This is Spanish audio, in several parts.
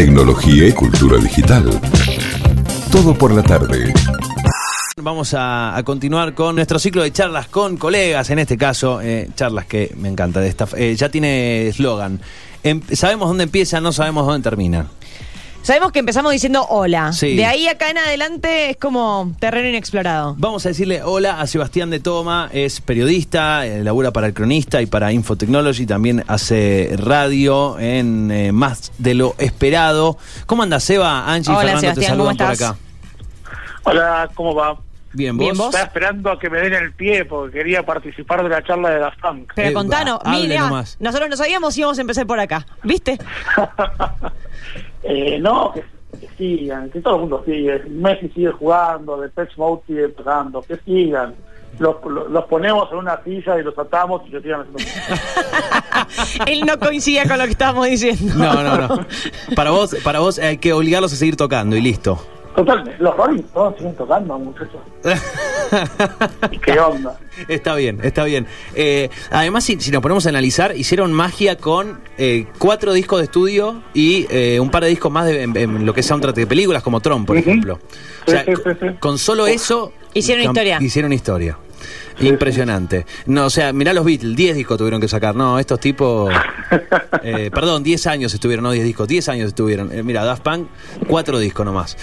tecnología y cultura digital. Todo por la tarde. Vamos a, continuar con nuestro ciclo de charlas con colegas, en este caso, eh, charlas que me encanta de esta. eh, ya tiene eslogan. Em- sabemos dónde empieza, no sabemos dónde termina. Sabemos que empezamos diciendo hola. Sí. De ahí acá en adelante es como terreno inexplorado. Vamos a decirle hola a Sebastián de Toma, es periodista, eh, labura para el cronista y para Infotechnology, también hace radio en eh, más de lo esperado. ¿Cómo anda Seba? Angie y Hola, Fernando te Sebastián, ¿cómo saludan por estás? acá. Hola, ¿cómo va? Bien, ¿vos? Bien, ¿vos? Estaba esperando a que me den el pie porque quería participar de la charla de Daft Punk. Pero Eh, contanos, mira, nosotros no sabíamos si íbamos a empezar por acá. ¿Viste? eh, no, que, que sigan, que todo el mundo sigue. Messi sigue jugando, Depeche Mode sigue tocando, que sigan. Los, los, ponemos en una silla y los atamos y que sigan haciendo música. Él no coincide con lo que estábamos diciendo. No, no, no. Para vos, para vos hay que obligarlos a seguir tocando y listo. Totalmente, los Rolling Stones siguen tocando, muchachos. ¿Y qué onda? Está bien, está bien. Eh, además, si, si nos ponemos a analizar, hicieron magia con eh, cuatro discos de estudio y eh, un par de discos más de, en, en lo que es soundtrack de películas, como Tron, por ejemplo. O sea, sí, sí, sí. Con solo eso... Hicieron historia. Hicieron historia. Impresionante. No, o sea, mirá los Beatles, 10 discos tuvieron que sacar. No, estos tipos... eh, perdón, 10 años estuvieron, no 10 discos, 10 años estuvieron. Eh, mira, Daft Punk, cuatro discos nomás.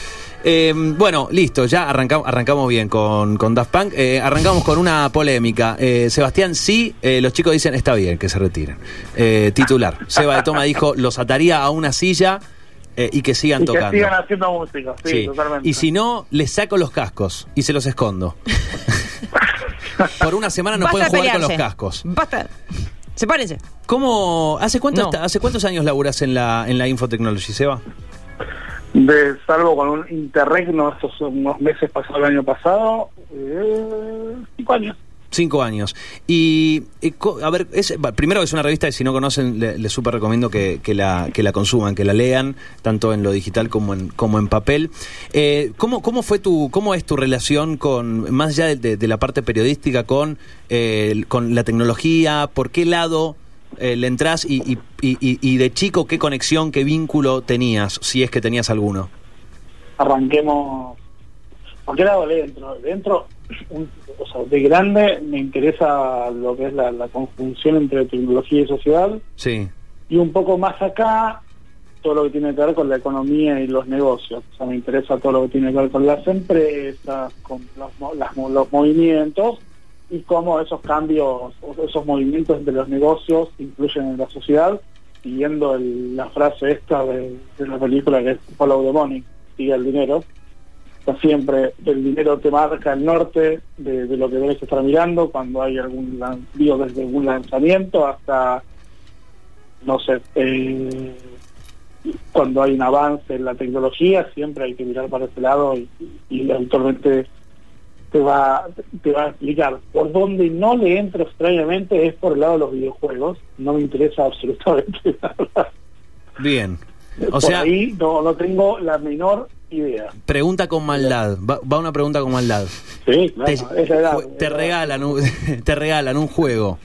Eh, bueno, listo, ya arrancamos, arrancamos bien con, con Daft Punk. Eh, arrancamos con una polémica. Eh, Sebastián, sí, eh, los chicos dicen, está bien que se retiren. Eh, titular. Seba de Toma dijo, los ataría a una silla eh, y que sigan Y que tocando. sigan haciendo música, sí, Sí. totalmente. Y si no, les saco los cascos y se los escondo. Por una semana no Basta pueden de jugar con los cascos. Basta. Sepárense. ¿Cómo, hace, cuánto No. está- ¿Hace cuántos años laburas en la, en la Infotechnology, Seba? De, salvo con un interregno estos unos meses pasados el año pasado, eh, cinco años. Cinco años. Y, co- a ver, es, primero es una revista que si no conocen, le- les súper recomiendo que, que la, que la consuman, que la lean, tanto en lo digital como en, como en papel. Eh, ¿cómo, ¿Cómo fue tu, cómo es tu relación con, más allá de, de- de la parte periodística, con, eh, con la tecnología? ¿Por qué lado eh, le entras y, y, y- y- de chico qué conexión, qué vínculo tenías, si es que tenías alguno? Arranquemos. ¿Por qué lado le entro? Dentro, un- o sea, de grande me interesa lo que es la, la conjunción entre tecnología y sociedad, Sí. y un poco más acá, todo lo que tiene que ver con la economía y los negocios. O sea, me interesa todo lo que tiene que ver con las empresas, con los, las los movimientos y cómo esos cambios, esos movimientos entre los negocios influyen en la sociedad, siguiendo el- la frase esta de, la película que es Follow the Money, sigue el dinero. Siempre el dinero te marca el norte de, lo que debes estar mirando cuando hay algún digo, desde un lanzamiento hasta no sé, eh, cuando hay un avance en la tecnología, siempre hay que mirar para ese lado y, habitualmente te va, te va a explicar. Por donde no le entro extrañamente es por el lado de los videojuegos. No me interesa absolutamente nada. Bien. O por sea, ahí no, no tengo la menor idea. pregunta con maldad. Va, va una pregunta con maldad. Sí, claro, te, edad, te regalan un, te regalan un juego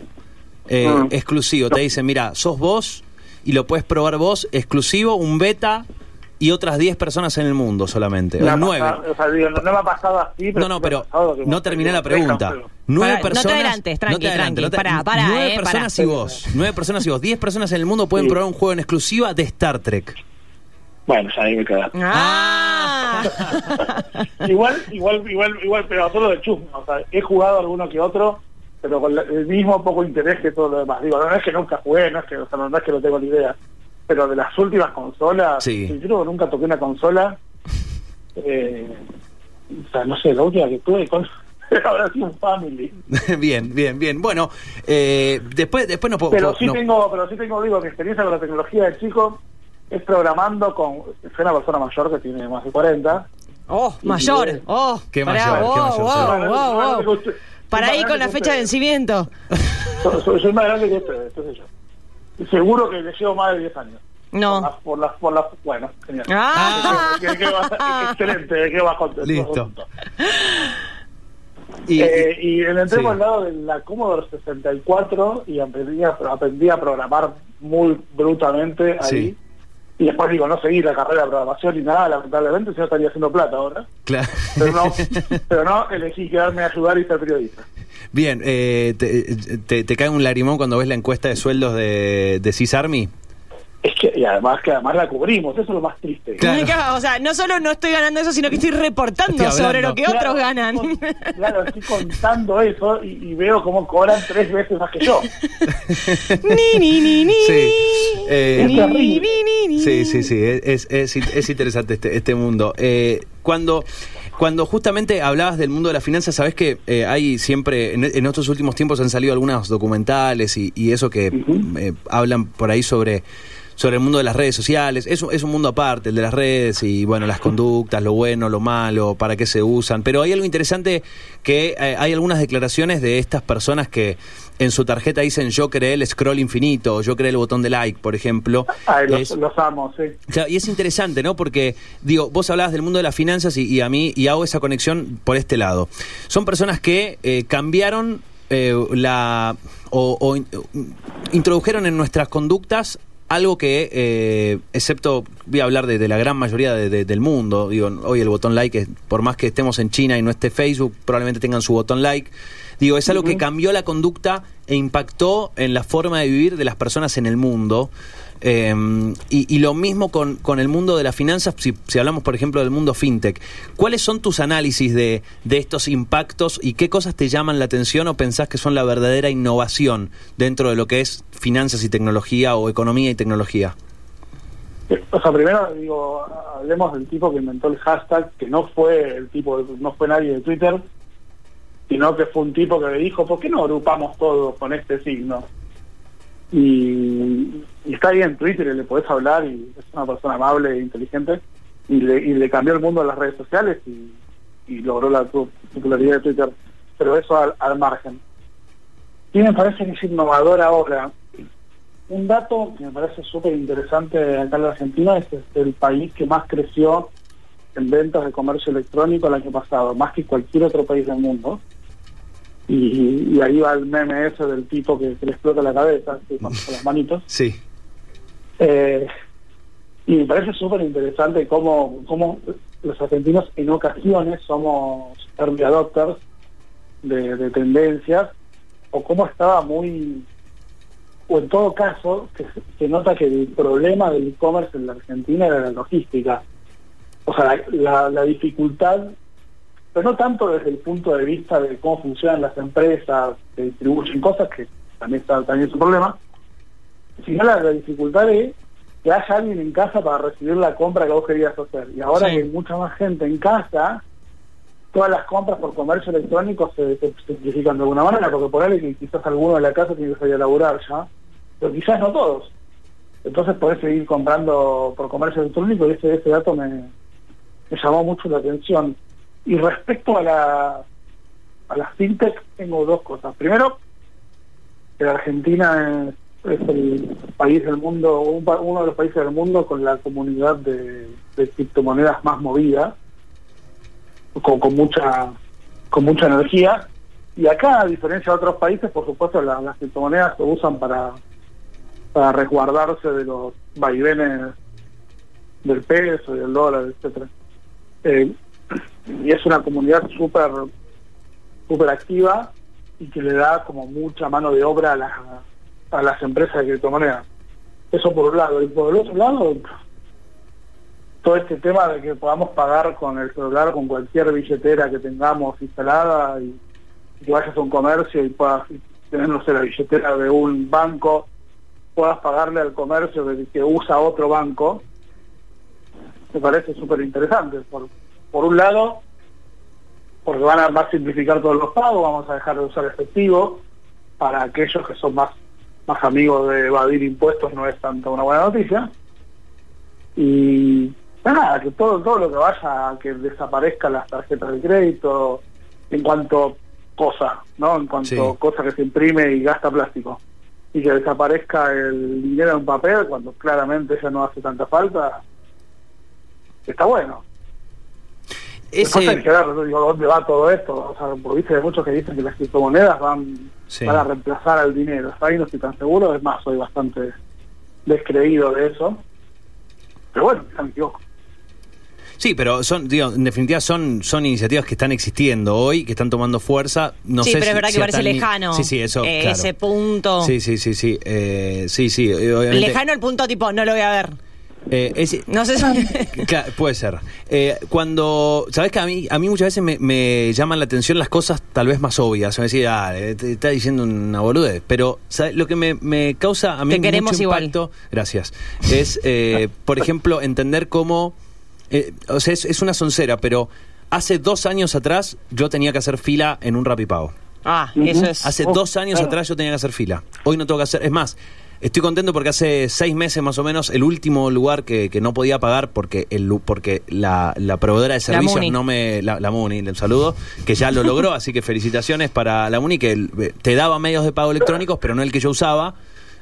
eh, Mm. exclusivo te dicen mira sos vos y lo puedes probar vos exclusivo un beta y otras 10 personas en el mundo solamente Me o ha 9 pasado- o sea, digo, no, no me ha pasado así, no no ha pero no terminé la pregunta pero- nueve Pará, no te personas adelantes, tranqui, te adelantes, tranqui, no te- pará, pará, nueve eh, personas pará. y vos nueve personas y vos 10 personas en el mundo pueden Sí. probar un juego en exclusiva de Star Trek Bueno, ya ahí me quedaste. Ah. igual, igual, igual, igual, pero solo de chusma. O sea, he jugado alguno que otro, pero con el mismo poco interés que todo lo demás. Digo, no es que nunca jugué, no es que, o sea, no es que no tengo ni idea. Pero de las últimas consolas, Sí. yo creo que nunca toqué una consola. Eh, o sea, no sé, la última que tuve con habrá sido un family. bien bien bien bueno eh, después después no puedo Pero sí no- tengo, pero sí tengo, digo, mi experiencia con la tecnología de chico es programando con, soy una persona mayor que tiene más de 40. Oh, mayor. Oh, Qué pará, mayor, qué mayor, wow, wow, que. Para ahí con la que fecha de vencimiento. Soy, soy- soy más grande que ustedes, qué sé yo. Y seguro que le llevo más de 10 años. Por No. las, por las, por las, bueno, genial. Ah. Que- que- que va- excelente, que va contento. Listo. Y, Eh, y entré sí. por el lado de la Commodore 64 y aprendí a, aprendí a programar muy brutalmente ahí. Sí. Y después digo, no seguir la carrera de programación ni nada, lamentablemente, si no estaría haciendo plata ahora. Claro. Pero no, pero no elegí quedarme a ayudar y ser periodista. Bien, eh, te, te- te cae un lagrimón cuando ves la encuesta de sueldos de, de Cis Army? Es que, y además que además la cubrimos, eso es lo más triste. Claro. O sea, no solo no estoy ganando eso, sino que estoy reportando Estoy sobre lo que otros ganan. con- claro, estoy contando eso y, y veo cómo cobran tres veces más que yo. ni, ni, ni, ni. Sí. Eh. Sí, sí, sí, es, es, es interesante este, este mundo. Eh, cuando, cuando justamente hablabas del mundo de las finanzas, sabes que eh, hay siempre, en, en estos últimos tiempos han salido algunos documentales y, y eso que eh, hablan por ahí sobre sobre el mundo de las redes sociales. Es, un- es un mundo aparte, el de las redes y, bueno, las conductas, lo bueno, lo malo, para qué se usan. Pero hay algo interesante que eh, hay algunas declaraciones de estas personas que en su tarjeta dicen yo creé el scroll infinito, yo creé el botón de like, por ejemplo. Ay, los, Es- los amo, sí. Claro, y es interesante, ¿no? Porque, digo, vos hablabas del mundo de las finanzas y, y a mí, y hago esa conexión por este lado. Son personas que eh, cambiaron eh, la. O, o in- introdujeron en nuestras conductas algo que, eh, excepto, voy a hablar de, de la gran mayoría de- de- del mundo, digo, hoy el botón like, es- por más que estemos en China y no esté Facebook, probablemente tengan su botón like. Digo, es algo que cambió la conducta e impactó en la forma de vivir de las personas en el mundo. Eh, y, y lo mismo con, con el mundo de las finanzas, si, si hablamos, por ejemplo, del mundo fintech. ¿Cuáles son tus análisis de, de estos impactos y qué cosas te llaman la atención o pensás que son la verdadera innovación dentro de lo que es finanzas y tecnología o economía y tecnología? O sea, primero digo, hablemos del tipo que inventó el hashtag, que no fue el tipo, no fue nadie de Twitter, sino que fue un tipo que le dijo, ¿por qué no agrupamos todos con este signo? Y, está ahí en Twitter y le podés hablar y es una persona amable e inteligente y le, cambió el mundo a las redes sociales y, logró la popularidad de Twitter, pero eso al, al margen. Y me parece que es innovador ahora. Un dato que me parece súper interesante acá en la Argentina es este, el país que más creció en ventas de comercio electrónico el año pasado, más que cualquier otro país del mundo. Y, y ahí va el meme ese del tipo que, que le explota la cabeza así, con, con las manitos. Sí. Eh, y me parece súper interesante cómo, cómo los argentinos en ocasiones somos early adopters de, de tendencias o cómo estaba muy o en todo caso que se- se nota que el problema del e-commerce en la Argentina era la logística o sea la, la- la dificultad pero no tanto desde el punto de vista de cómo funcionan las empresas que distribuyen cosas que también está también es un problema sino la, la dificultad de que haya alguien en casa para recibir la compra que vos querías hacer. Y ahora Sí. que hay mucha más gente en casa, todas las compras por comercio electrónico se, se simplifican de alguna manera, porque por ahí que quizás alguno de la casa tiene que salir a laburar ya, pero quizás no todos. Entonces podés seguir comprando por comercio electrónico y ese, ese dato me, me llamó mucho la atención. Y respecto a la a las fintech tengo dos cosas. Primero, que Argentina es, el país del mundo, uno de los países del mundo con la comunidad de, criptomonedas más movida, con, con mucha con mucha energía. Y acá, a diferencia de otros países, por supuesto, la- las criptomonedas se usan para, para resguardarse de los vaivenes del peso y del dólar, etcétera. Eh, y es una comunidad súper súper activa y que le da como mucha mano de obra a las, a las empresas de criptomonedas. Eso por un lado. Y por el otro lado, todo este tema de que podamos pagar con el celular, con cualquier billetera que tengamos instalada y, y que vayas a un comercio y puedas tener, no la billetera de un banco, puedas pagarle al comercio que, que usa otro banco, me parece súper interesante. Por un lado, porque van a, va a simplificar todos los pagos, vamos a dejar de usar efectivo, para aquellos que son más, más amigos de evadir impuestos no es tanta una buena noticia. Y nada, que todo, todo lo que vaya a que desaparezcan las tarjetas de crédito en cuanto cosa, ¿no? En cuanto Sí. cosa que se imprime y gasta plástico. Y que desaparezca el dinero en papel cuando claramente ya no hace tanta falta, está bueno. Después hay Ese, que ver digo, dónde va todo esto. O sea, porque viste, hay muchos que dicen que las criptomonedas van, Sí. van a reemplazar al dinero. Ahí no estoy tan seguro, es más, soy bastante descreído de eso. Pero bueno, me equivoco. Sí, pero son, digo, en definitiva son, son iniciativas que están existiendo hoy, que están tomando fuerza. No sí, sé pero si- es verdad si que parece hasta ni- lejano. Sí, sí, eso. eh, claro. Ese punto. Sí, sí, sí, sí. Eh, sí, sí. obviamente- Lejano el punto tipo, no lo voy a ver. Eh, es- No sé si... Claro, puede ser. Eh, cuando, sabes que a mí, a mí muchas veces me, me llaman la atención las cosas tal vez más obvias. Me decía, ah, te está diciendo una boludez. Pero ¿sabes? lo que me, me causa a mí Te queremos mucho igual. impacto, gracias, es, eh, por ejemplo, entender cómo, eh, o sea, es, es una soncera, pero hace dos años atrás yo tenía que hacer fila en un rapipago. Ah, Ujú. eso es... Hace Oh, dos años claro. atrás yo tenía que hacer fila. Hoy no tengo que hacer. Es más, estoy contento porque hace seis meses más o menos el último lugar que, que no podía pagar porque el porque la, la proveedora de servicios no me. La, la Muni, un saludo, que ya lo logró. así que felicitaciones para la Muni que el- eh, te daba medios de pago electrónicos, pero no el que yo usaba.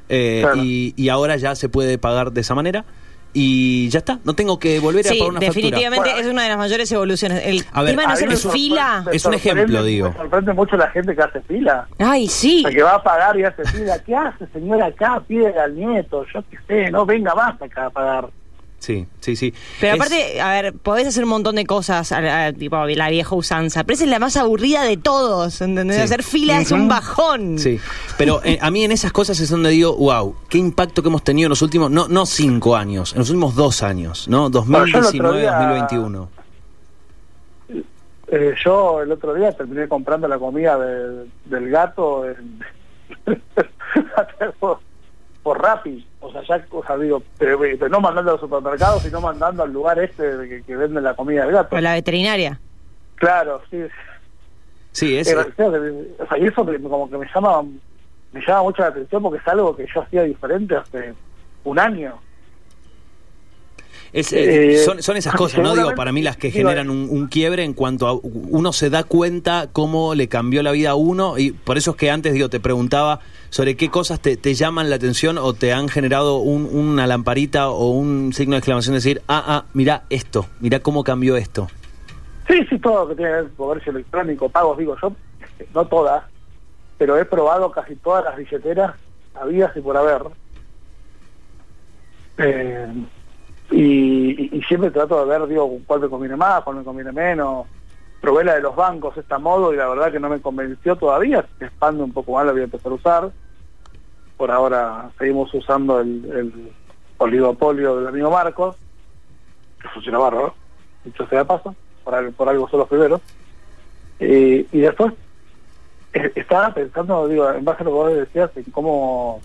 eh, Claro. y, y ahora ya se puede pagar de esa manera. Y ya está, no tengo que volver a pagar una definitivamente es una de las mayores evoluciones. El A ver, tema de no hacer fila... Es un ejemplo, digo. Me sorprende mucho la gente que hace fila. Ay, sí. La que va a pagar y hace fila. ¿Qué hace, señora, acá? Pide al nieto. Yo qué sé, no venga más acá a pagar. Sí, sí, sí. Pero Es- aparte, a ver, podés hacer un montón de cosas, a- a- tipo la vieja usanza, pero esa es la más aburrida de todos, ¿entendés? Sí. Hacer fila es un bajón. Sí, pero eh, a mí en esas cosas es donde digo, wow, qué impacto que hemos tenido en los últimos, no, no cinco años, en los últimos dos años, ¿no? Bueno, yo el otro 2019, día- 2021. Eh, yo el otro día terminé comprando la comida de- del gato en- por, Rappi. O sea, ya, o sea, digo, pero, pero no mandando a los supermercados, sino mandando al lugar este de que, que venden la comida del gato. O la veterinaria. Claro, sí. Sí, es, Eh, o sea, o sea, y eso como que me llama me llama mucho la atención porque es algo que yo hacía diferente hace un año. Es, eh, eh, son, son esas cosas, ¿no? Digo, para mí las que generan un, un quiebre en cuanto a uno se da cuenta cómo le cambió la vida a uno y por eso es que antes, digo, te preguntaba sobre qué cosas te, te llaman la atención o te han generado un- una lamparita o un signo de exclamación, decir, ah, ah, mira esto, mira cómo cambió esto. Sí, sí, todo lo que tiene que ver con comercio electrónico, pagos, digo yo, no todas, pero he probado casi todas las billeteras habidas y por haber. Eh, y, siempre trato de ver, digo, cuál me conviene más, cuál me conviene menos. Probé la de los bancos, esta modo, y la verdad que no me convenció todavía. Se un poco más, la voy a empezar a usar. Por ahora seguimos usando el, el oligopolio del amigo Marcos, que funciona bárbaro, dicho sea paso, por, al- por algo son los primeros. Y después eh, estaba pensando, digo, en base a lo que vos decías, en cómo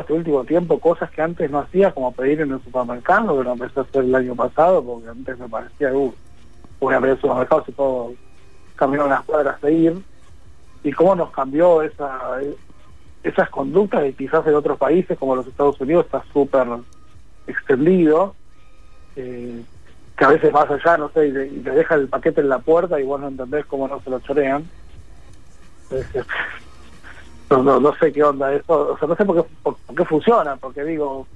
este último tiempo, cosas que antes no hacía, como pedir en el supermercado, que lo empecé a hacer el año pasado, porque antes me parecía, uh, voy a abrir el supermercado si puedo caminar unas cuadras e ir, y cómo nos cambió esa esas conductas y quizás en otros países como los Estados Unidos está súper extendido, eh, que a veces vas allá, no sé, y, y te deja el paquete en la puerta y vos no entendés cómo no se lo chorean. Es- No, no, no sé qué onda eso, o sea, no sé por qué, por, por qué funciona, porque digo,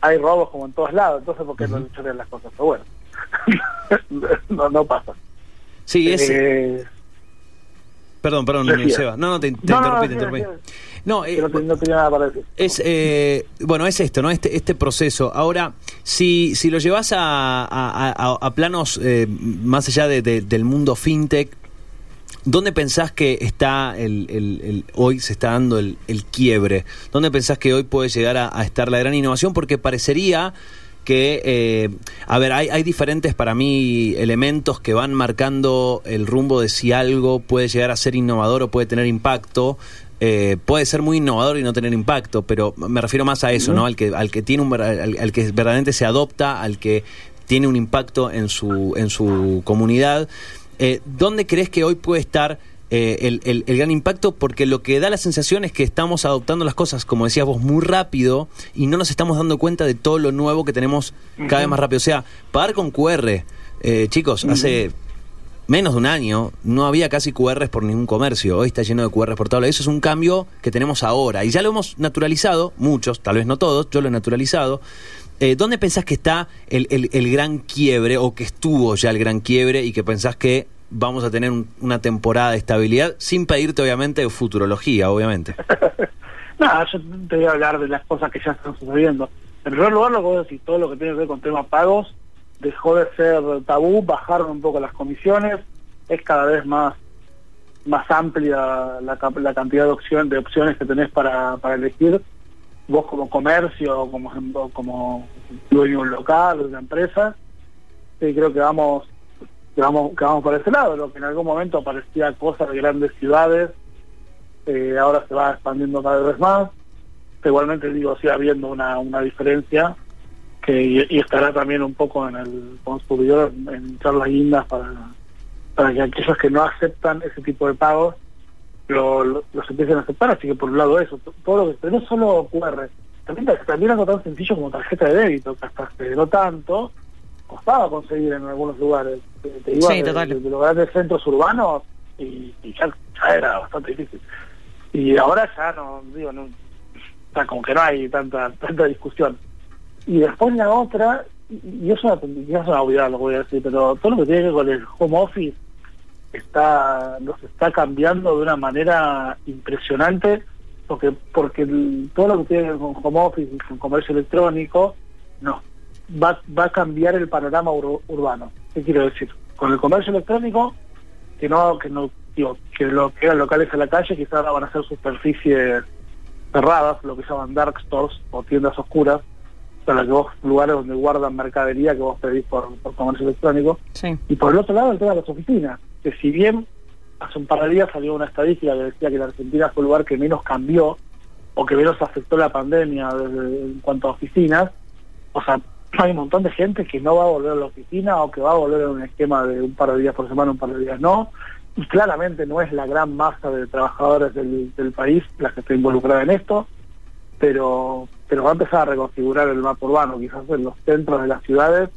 hay robos como en todos lados, entonces por qué no le chorean las cosas, pero bueno, no, no pasa. Sí, es... Eh, Perdón, perdón. Seba. No, no, te, te No, no, interrumpí, te no, interrumpí. No, eh, no, no tenía nada para decir. es, eh, bueno, es esto, ¿no? Este, este proceso. Ahora, si, si lo llevas a, a- a- a planos eh, más allá de- de- del mundo fintech, ¿dónde pensás que está el, el- el- hoy se está dando el, el quiebre? ¿Dónde pensás que hoy puede llegar a, a estar la gran innovación? Porque parecería que, eh, a ver, hay, hay diferentes para mí elementos que van marcando el rumbo de si algo puede llegar a ser innovador o puede tener impacto. Eh, puede ser muy innovador y no tener impacto, pero me refiero más a eso, ¿no? Al que, al que tiene un, al, al que verdaderamente se adopta, al que tiene un impacto en su, en su comunidad. Eh, ¿Dónde crees que hoy puede estar eh, el, el- el gran impacto? Porque lo que da la sensación es que estamos adoptando las cosas, como decías vos, muy rápido y no nos estamos dando cuenta de todo lo nuevo que tenemos cada vez más rápido. O sea, pagar con QR, eh, chicos, hace menos de un año no había casi QRs por ningún comercio. Hoy está lleno de QRs por lados. Eso es un cambio que tenemos ahora. Y ya lo hemos naturalizado, muchos, tal vez no todos, yo lo he naturalizado. Eh, ¿Dónde pensás que está el, el- el gran quiebre o que estuvo ya el gran quiebre y que pensás que vamos a tener un- una temporada de estabilidad sin pedirte obviamente futurología, obviamente? Nada, yo te voy a hablar de las cosas que ya están sucediendo. En primer lugar, lo que vos decís, todo lo que tiene que ver con temas pagos, dejó de ser tabú, bajaron un poco las comisiones, es cada vez más más amplia la, la cantidad de, opción, de opciones que tenés para, para elegir, vos como comercio, como, como dueño de un local, de una empresa, sí, creo que vamos, que vamos, que vamos por ese lado, lo que en algún momento parecía cosa de grandes ciudades, eh, ahora se va expandiendo cada vez más, igualmente digo, sigue habiendo una, una diferencia que y, estará también un poco en el consumidor en charlas lindas para para que aquellos que no aceptan ese tipo de pagos lo, los empiecen a aceptar. Así que por un lado eso, todo lo que pero no solo QR, también, también algo tan sencillo como tarjeta de débito, que hasta hace no tanto costaba conseguir en algunos lugares. Te, iba de, de, los grandes centros urbanos y, ya, era bastante difícil. Y ahora ya no, digo, no, está como que no hay tanta tanta discusión. Y después la otra, y eso es una obviedad lo voy a decir, pero todo lo que tiene que ver con el home office está nos está cambiando de una manera impresionante porque porque todo lo que tiene con home office y con comercio electrónico no va, va a cambiar el panorama urbano. Qué quiero decir con el comercio electrónico que no que no digo que lo que eran locales en la calle quizás ahora van a ser superficies cerradas lo que llaman dark stores o tiendas oscuras para que vos lugares donde guardan mercadería que vos pedís por, por comercio electrónico. Y por el otro lado el tema de las oficinas que si bien hace un par de días salió una estadística que decía que la Argentina fue el lugar que menos cambió o que menos afectó la pandemia en cuanto a oficinas, o sea, hay un montón de gente que no va a volver a la oficina o que va a volver a un esquema de un par de días por semana, un par de días no, y claramente no es la gran masa de trabajadores del, país la que está involucrada en esto, pero pero va a empezar a reconfigurar el mapa urbano, quizás en los centros de las ciudades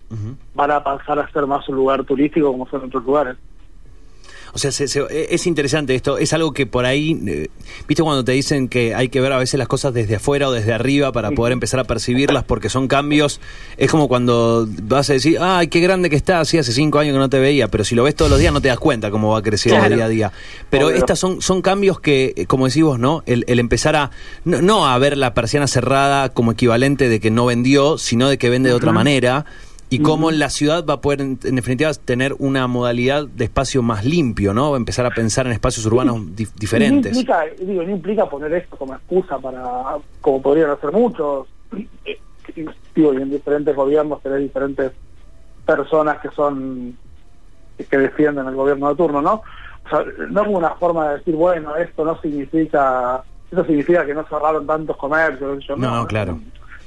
van a pasar a ser más un lugar turístico como son otros lugares. O sea, e, es interesante esto, es algo que por ahí, eh, viste cuando te dicen que hay que ver a veces las cosas desde afuera o desde arriba para poder empezar a percibirlas porque son cambios, es como cuando vas a decir, ay, qué grande que está, así hace cinco años que no te veía, pero si lo ves todos los días no te das cuenta cómo va creciendo día a día. Pero estas son, son cambios que, eh, como decís vos, ¿no? El, empezar a, no, a ver la persiana cerrada como equivalente de que no vendió, sino de que vende de otra manera y cómo la ciudad va a poder, en, definitiva, tener una modalidad de espacio más limpio, ¿no? Empezar a pensar en espacios urbanos diferentes. No implica, digo, no implica poner esto como excusa para, como podrían hacer muchos, digo, y en diferentes gobiernos tener diferentes personas que son, que defienden el gobierno de turno, ¿no? O sea, no es una forma de decir, bueno, esto no significa, eso significa que no cerraron tantos comercios. no, no, claro.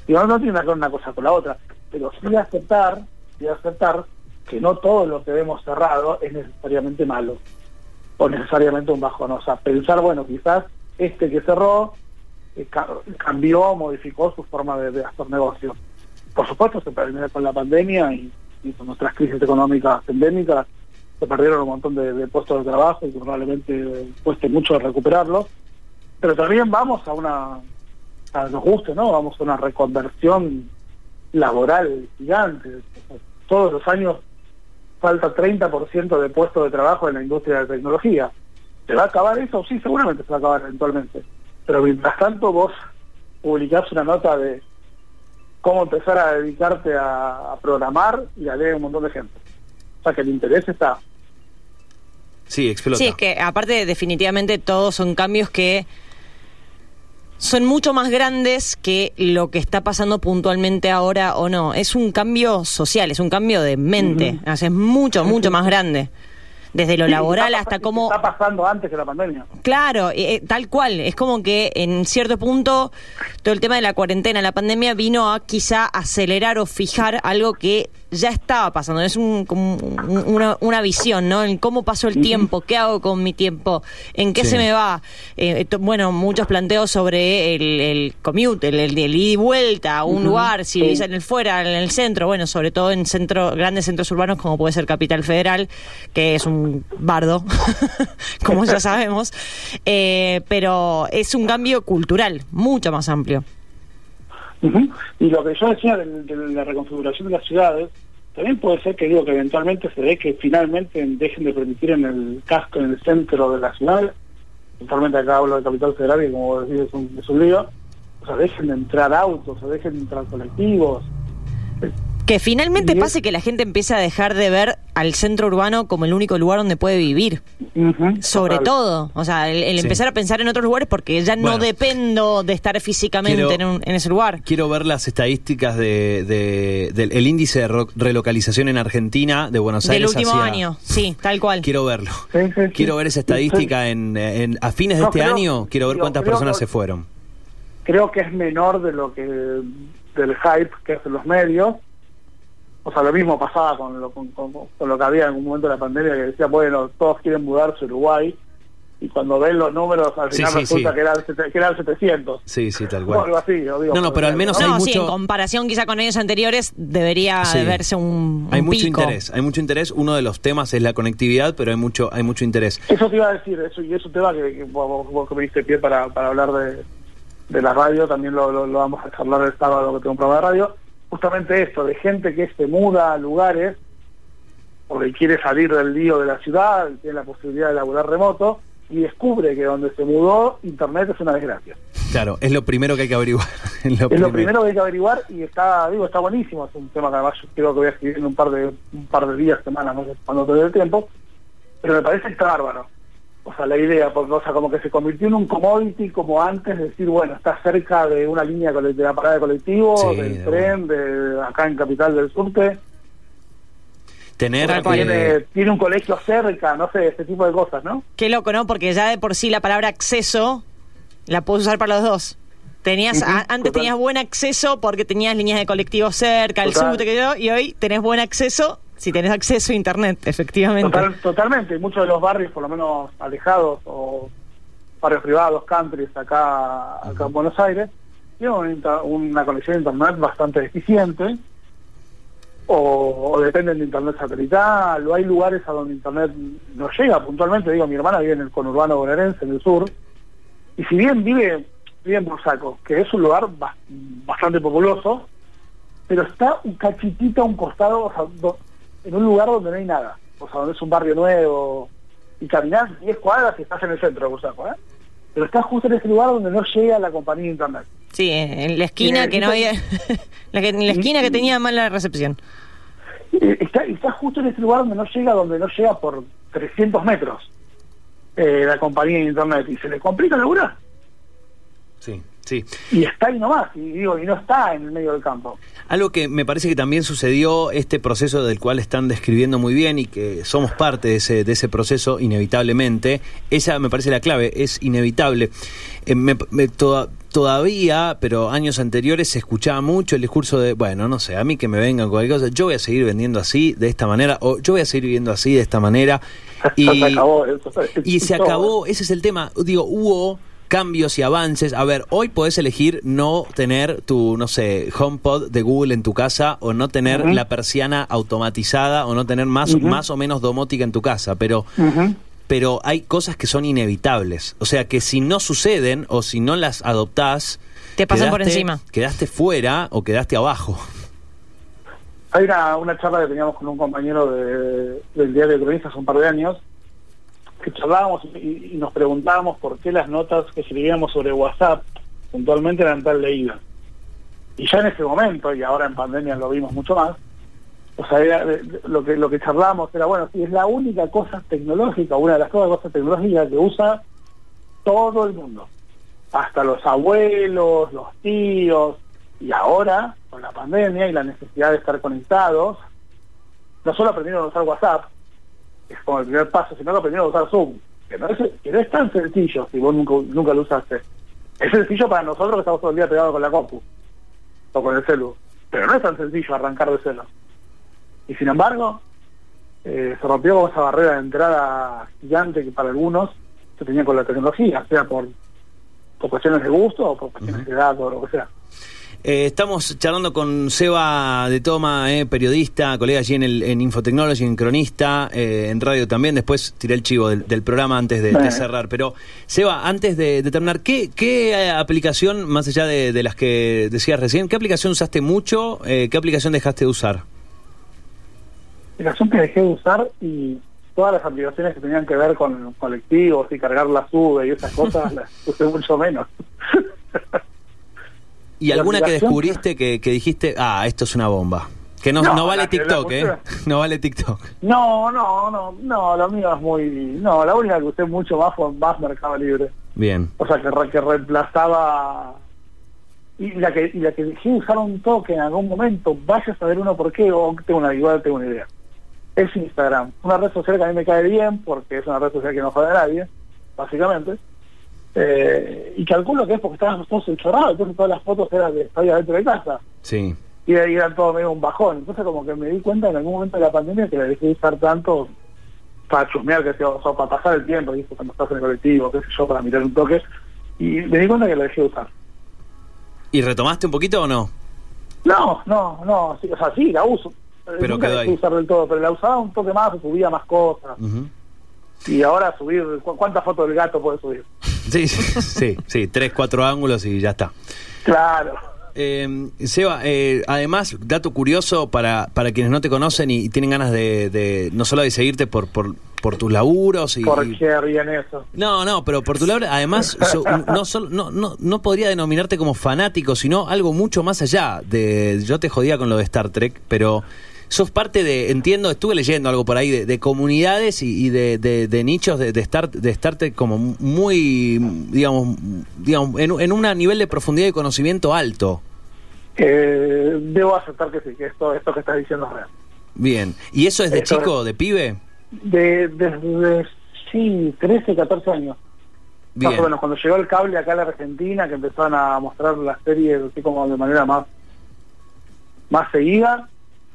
Digo, no, tiene que ver una cosa con la otra pero sí aceptar, sí aceptar que no todo lo que vemos cerrado es necesariamente malo o necesariamente un bajón. O sea, pensar, bueno, quizás este que cerró eh, cambió, modificó su forma de, hacer negocio. Por supuesto, se perdió con la pandemia y, con nuestras crisis económicas endémicas, se perdieron un montón de, puestos de trabajo y probablemente cueste mucho recuperarlos. Pero también vamos a una, a nos guste, ¿no? Vamos a una reconversión laboral gigante. Todos los años falta 30% de puestos de trabajo en la industria de tecnología. ¿Se va a acabar eso? Sí, seguramente se va a acabar eventualmente. Pero mientras tanto vos publicás una nota de cómo empezar a dedicarte a, programar y la lee un montón de gente. O sea que el interés está. Sí, explota. Sí, es que aparte definitivamente todos son cambios que son mucho más grandes que lo que está pasando puntualmente ahora o no. Es un cambio social, es un cambio de mente. Es mucho, mucho más grande desde lo laboral hasta cómo... Está pasando antes que la pandemia. Claro, eh, tal cual. Es como que en cierto punto todo el tema de la cuarentena, la pandemia vino a quizá acelerar o fijar algo que ya estaba pasando. Es un, como una, visión, ¿no? En cómo pasó el tiempo, qué hago con mi tiempo, en qué se me va. Eh, bueno, muchos planteos sobre el, el commute, el, el, ida y vuelta a un lugar, si vivís en el fuera, en el centro, bueno, sobre todo en centro, grandes centros urbanos como puede ser Capital Federal, que es un bardo, como ya sabemos. Eh, pero es un cambio cultural mucho más amplio. Y lo que yo decía de, la reconfiguración de las ciudades, también puede ser que digo que eventualmente se ve que finalmente dejen de permitir en el casco, en el centro de la ciudad, totalmente acá hablo de Capital Federal, y como decís es un, es un lío, o sea, dejen de entrar autos, o dejen de entrar colectivos. Que finalmente es- pase que la gente empiece a dejar de ver al centro urbano como el único lugar donde puede vivir. Sobre total. todo, o sea, el, el Sí. empezar a pensar en otros lugares porque ya no dependo de estar físicamente Quiero- en, un- en ese lugar. Quiero ver las estadísticas de, de- del el índice de relocalización en Argentina de Buenos Del Aires. último hacia- año, sí, tal cual. Quiero verlo. Sí, sí, sí. Quiero ver esa estadística en, en- a fines de No, este creo- año. Quiero ver digo, cuántas creo personas que- se fueron. creo que es menor de lo que del hype que hacen los medios. O sea, lo mismo pasaba con lo, con, con- con lo que había en un momento de la pandemia que decía, bueno, todos quieren mudarse a Uruguay. Y cuando ven los números, al final sí, resulta sí. Que, eran, sete- que eran 700. Sí, sí, tal O cual. algo así. yo digo, No, no, pero al menos hay no, sí, mucho- en comparación quizá con años anteriores debería Sí. de verse un, Hay mucho pico. interés, hay mucho interés. Uno de los temas es la conectividad, pero hay mucho, hay mucho interés. Eso te iba a decir, eso y es un tema que, que vos, vos que me diste pie para, para hablar de, de la radio, también lo, lo- lo vamos a charlar el sábado que tengo un programa de radio. Justamente esto, de gente que se muda a lugares porque quiere salir del lío de la ciudad, tiene la posibilidad de laburar remoto y descubre que donde se mudó, Internet es una desgracia. Claro, es lo primero que hay que averiguar. es lo Es lo primero. que hay que averiguar y está, digo, está buenísimo. Es un tema que además yo creo que voy a escribir en un par de un par de días, semanas, no sé cuándo te dé el tiempo. Pero me parece que está bárbaro. O sea, la idea, porque o sea, como que se convirtió en un commodity como antes, de decir, bueno, está cerca de una línea de la parada de colectivo, Sí, del de tren, de acá en Capital del Surte. Tener Tiene, tiene un colegio cerca, no sé, ese tipo de cosas, ¿no? Qué loco, ¿no? Porque ya de por sí la palabra acceso la puedes usar para los dos. Tenías, antes total. tenías buen acceso porque tenías líneas de colectivo cerca, el subte que yo, y hoy tenés buen acceso si tenés acceso a internet, efectivamente. Total- totalmente, muchos de los barrios, por lo menos alejados o barrios privados, countries, acá, acá en Buenos Aires, tienen una, conexión a internet bastante deficiente, o, dependen de internet satelital, o hay lugares a donde internet no llega puntualmente. Digo, mi hermana vive en el conurbano bonaerense, en el sur, y si bien vive, vive en Bursaco, que es un lugar ba- bastante populoso, pero está un cachitito a un costado, en un lugar donde no hay nada, o sea, donde es un barrio nuevo, y caminás 10 cuadras y estás en el centro de Bursaco, ¿eh? Pero estás justo en ese lugar donde no llega la compañía de internet. Sí, en la esquina que no había. la que- en la esquina que tenía mala recepción. Eh, Está, está justo en ese lugar donde no llega, donde no llega por 300 metros eh, la compañía de internet, y se le complica laburar. Sí, sí. Y está ahí nomás, y digo, y no está en el medio del campo. Algo que me parece que también sucedió, este proceso del cual están describiendo muy bien y que somos parte de ese, de ese proceso inevitablemente, esa me parece la clave, es inevitable. Eh, me- me- toda- todavía, pero años anteriores se escuchaba mucho el discurso de, bueno, no sé, a mí que me vengan con cualquier cosa, yo voy a seguir vendiendo así, de esta manera, o yo voy a seguir viviendo así, de esta manera. Y, se acabó eso. y se acabó, ese es el tema. Digo, hubo cambios y avances. A ver, hoy podés elegir no tener tu, no sé, HomePod de Google en tu casa o no tener la persiana automatizada o no tener más, más o menos domótica en tu casa, pero pero hay cosas que son inevitables. O sea, que si no suceden o si no las adoptás, Te pasan por quedaste- encima. Quedaste fuera o quedaste abajo. Hay una, una charla que teníamos con un compañero de- del diario de Cronistas hace un par de años, que charlábamos y, y nos preguntábamos por qué las notas que escribíamos sobre WhatsApp puntualmente eran tan leídas. Y ya en ese momento, y ahora en pandemia lo vimos mucho más, o sea, lo que lo que charlábamos era, bueno, si es la única cosa tecnológica, una de las cosas, cosas tecnológicas que usa todo el mundo, hasta los abuelos, los tíos, y ahora, con la pandemia y la necesidad de estar conectados, no solo aprendieron a usar WhatsApp, es como el primer paso, sino que aprendieron a usar Zoom, que no es, que no es tan sencillo si vos nunca, nunca lo usaste. Es sencillo para nosotros que estamos todo el día pegados con la compu o con el celu, pero no es tan sencillo arrancar de celo. Y sin embargo, eh, se rompió con esa barrera de entrada gigante que para algunos se tenía con la tecnología, sea por, por cuestiones de gusto o por cuestiones de edad o lo que sea. Eh, estamos charlando con Seba de Toma, eh, periodista, colega allí en, el, en Infotechnology, en cronista, eh, en radio también. Después tiré el chivo del, del programa antes de, cerrar. Pero, Seba, antes de, de terminar, ¿qué, qué eh, aplicación, más allá de, de las que decías recién, qué aplicación usaste mucho? Eh, ¿Qué aplicación dejaste de usar? La aplicación que dejé de usar y todas las aplicaciones que tenían que ver con colectivos y cargar la sube y esas cosas las usé mucho menos. ¿Y alguna que descubriste que, que dijiste, ah, esto es una bomba? Que no, No, no vale TikTok, ¿eh? No vale TikTok. No, no, no, no, lo mío es muy... No, la única que usé mucho más fue más Mercado Libre. Bien. O sea, que, re- que reemplazaba... Y la que y la que dejé de usar un toque en algún momento, vaya a saber uno por qué, o tengo una, igual tengo una idea. Es Instagram. Una red social que a mí me cae bien, porque es una red social que no jode a nadie, básicamente. Eh, y calculo que es porque estábamos todos enchorrados, entonces todas las fotos eran de estoy adentro de casa. Sí. Y ahí eran todo medio un bajón. Entonces como que me di cuenta en algún momento de la pandemia que la dejé de usar tanto para chusmear, que sea, o sea, para pasar el tiempo, ¿viste? cuando estás en el colectivo, qué sé yo, para mirar un toque. Y me di cuenta que la dejé de usar. ¿Y retomaste un poquito o no? No, no, no, sí, o sea, sí, la uso. Pero Nunca quedó ahí. usar del todo, pero la usaba un toque más, subía más cosas. Y ahora subir, ¿cu- ¿cuántas fotos del gato puedes subir? Sí, sí, sí, sí, tres, cuatro ángulos y ya está. Claro. Eh, Seba, eh, además, dato curioso para, para quienes no te conocen y, y tienen ganas de, de- no solo de seguirte por, por, por tus laburos y... ¿Por qué eso? No, no, pero por tu laburo, además, so- no, solo- no, no, no podría denominarte como fanático, sino algo mucho más allá. de Yo te jodía con lo de Star Trek, pero sos parte de, entiendo, estuve leyendo algo por ahí, de, de comunidades y, y de, de- de nichos de, de, Star, de Star Trek como muy, digamos, digamos en, en un nivel de profundidad y conocimiento alto. Eh, debo aceptar que sí, que esto, esto que estás diciendo es real. Bien. ¿Y eso es de chico, de pibe? De, desde, sí, 13, 14 años. Bien. Más o menos, cuando llegó el cable acá a la Argentina, que empezaron a mostrar las series así como de manera más más seguida,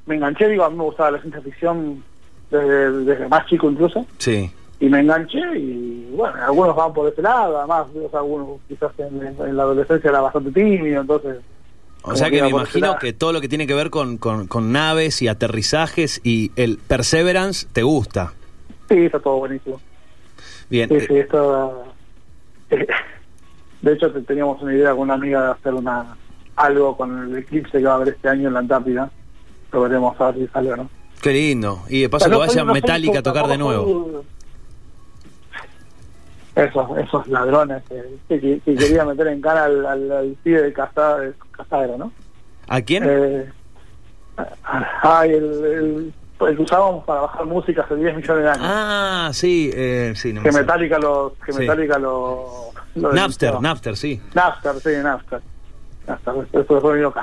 me enganché, digo, a mí me gustaba la ciencia ficción desde, desde más chico incluso, Sí. y me enganché y bueno, algunos van por ese lado, además, o sea, algunos quizás en, en la adolescencia era bastante tímido, entonces... O sea que me imagino que todo lo que tiene que ver con, con, con naves y aterrizajes y el Perseverance te gusta. Sí, está todo buenísimo. Bien. Sí, eh, sí, esto... eh, de hecho, te- teníamos una idea con una amiga de hacer una algo con el eclipse que va a haber este año en la Antártida. Lo veremos a ver si sale o no. Qué lindo. Y de paso que Pero vaya no soy Metallica a tocar de nuevo. Esos, esos ladrones que, que, que querían meter en cara al, al, al pibe de Casa- de Casadero, ¿no? ¿A quién? Eh, ay, el, el, el que usábamos para bajar música hace 10 millones de años. Ah, sí, eh, sí, no me que sale. Metallica lo... Que Sí. Metallica lo, lo Napster. Napster, sí. Napster, sí, Napster. Napster, eso fue medio.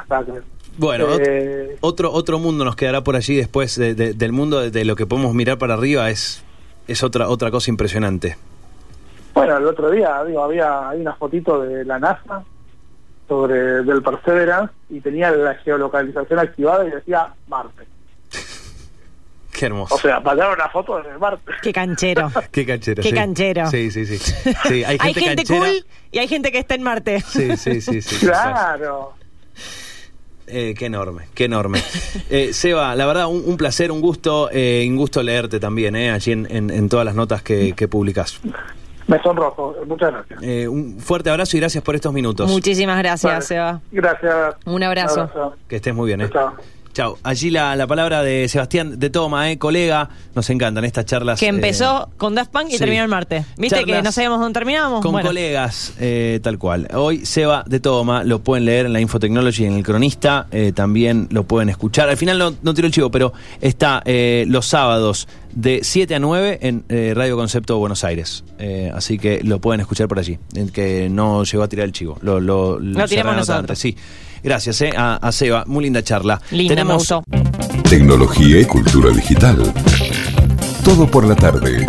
Bueno, Eh, otro otro mundo nos quedará por allí después de- de- del mundo de, de lo que podemos mirar para arriba es es otra otra cosa impresionante. bueno, el otro día, digo, había hay una fotito de la NASA sobre del Perseverance y tenía la geolocalización activada y decía Marte. Qué hermoso. O sea, mandaron una foto de Marte. Qué canchero. qué canchero. qué sí. canchero. Sí, sí, sí. Sí, hay gente, canchera. cool y hay gente que está en Marte. Sí, sí, sí, sí. claro. Eh, qué enorme, qué enorme. Eh, Seba, la verdad, un, un placer, un gusto, eh, un gusto leerte también, eh, allí en, en- en todas las notas que, que publicas. Me sonrojo. Muchas gracias. Eh, un fuerte abrazo y gracias por estos minutos. Muchísimas gracias, Vale. Seba. Gracias. Un abrazo. Que estés muy bien, eh. Chao. Chao. Allí la, la palabra de Sebastián de Toma, eh, colega. Nos encantan estas charlas. Que eh, empezó con Daft Punk y sí. terminó en Marte. ¿Viste que no sabíamos dónde terminábamos? Con Bueno. colegas, eh, tal cual. Hoy Seba de Toma, lo pueden leer en la Infotechnology, en el Cronista, eh, también lo pueden escuchar. Al final no, no tiro el chivo, pero está eh, los sábados de 7 a 9 en eh, Radio Concepto Buenos Aires. Eh, así que lo pueden escuchar por allí, el que no llegó a tirar el chivo. Lo, lo, Lo se tiramos nosotros. antes, Sí. Gracias eh, a, a Seba, muy linda charla. Linda, me gustó. Tecnología y cultura digital. Todo por la tarde.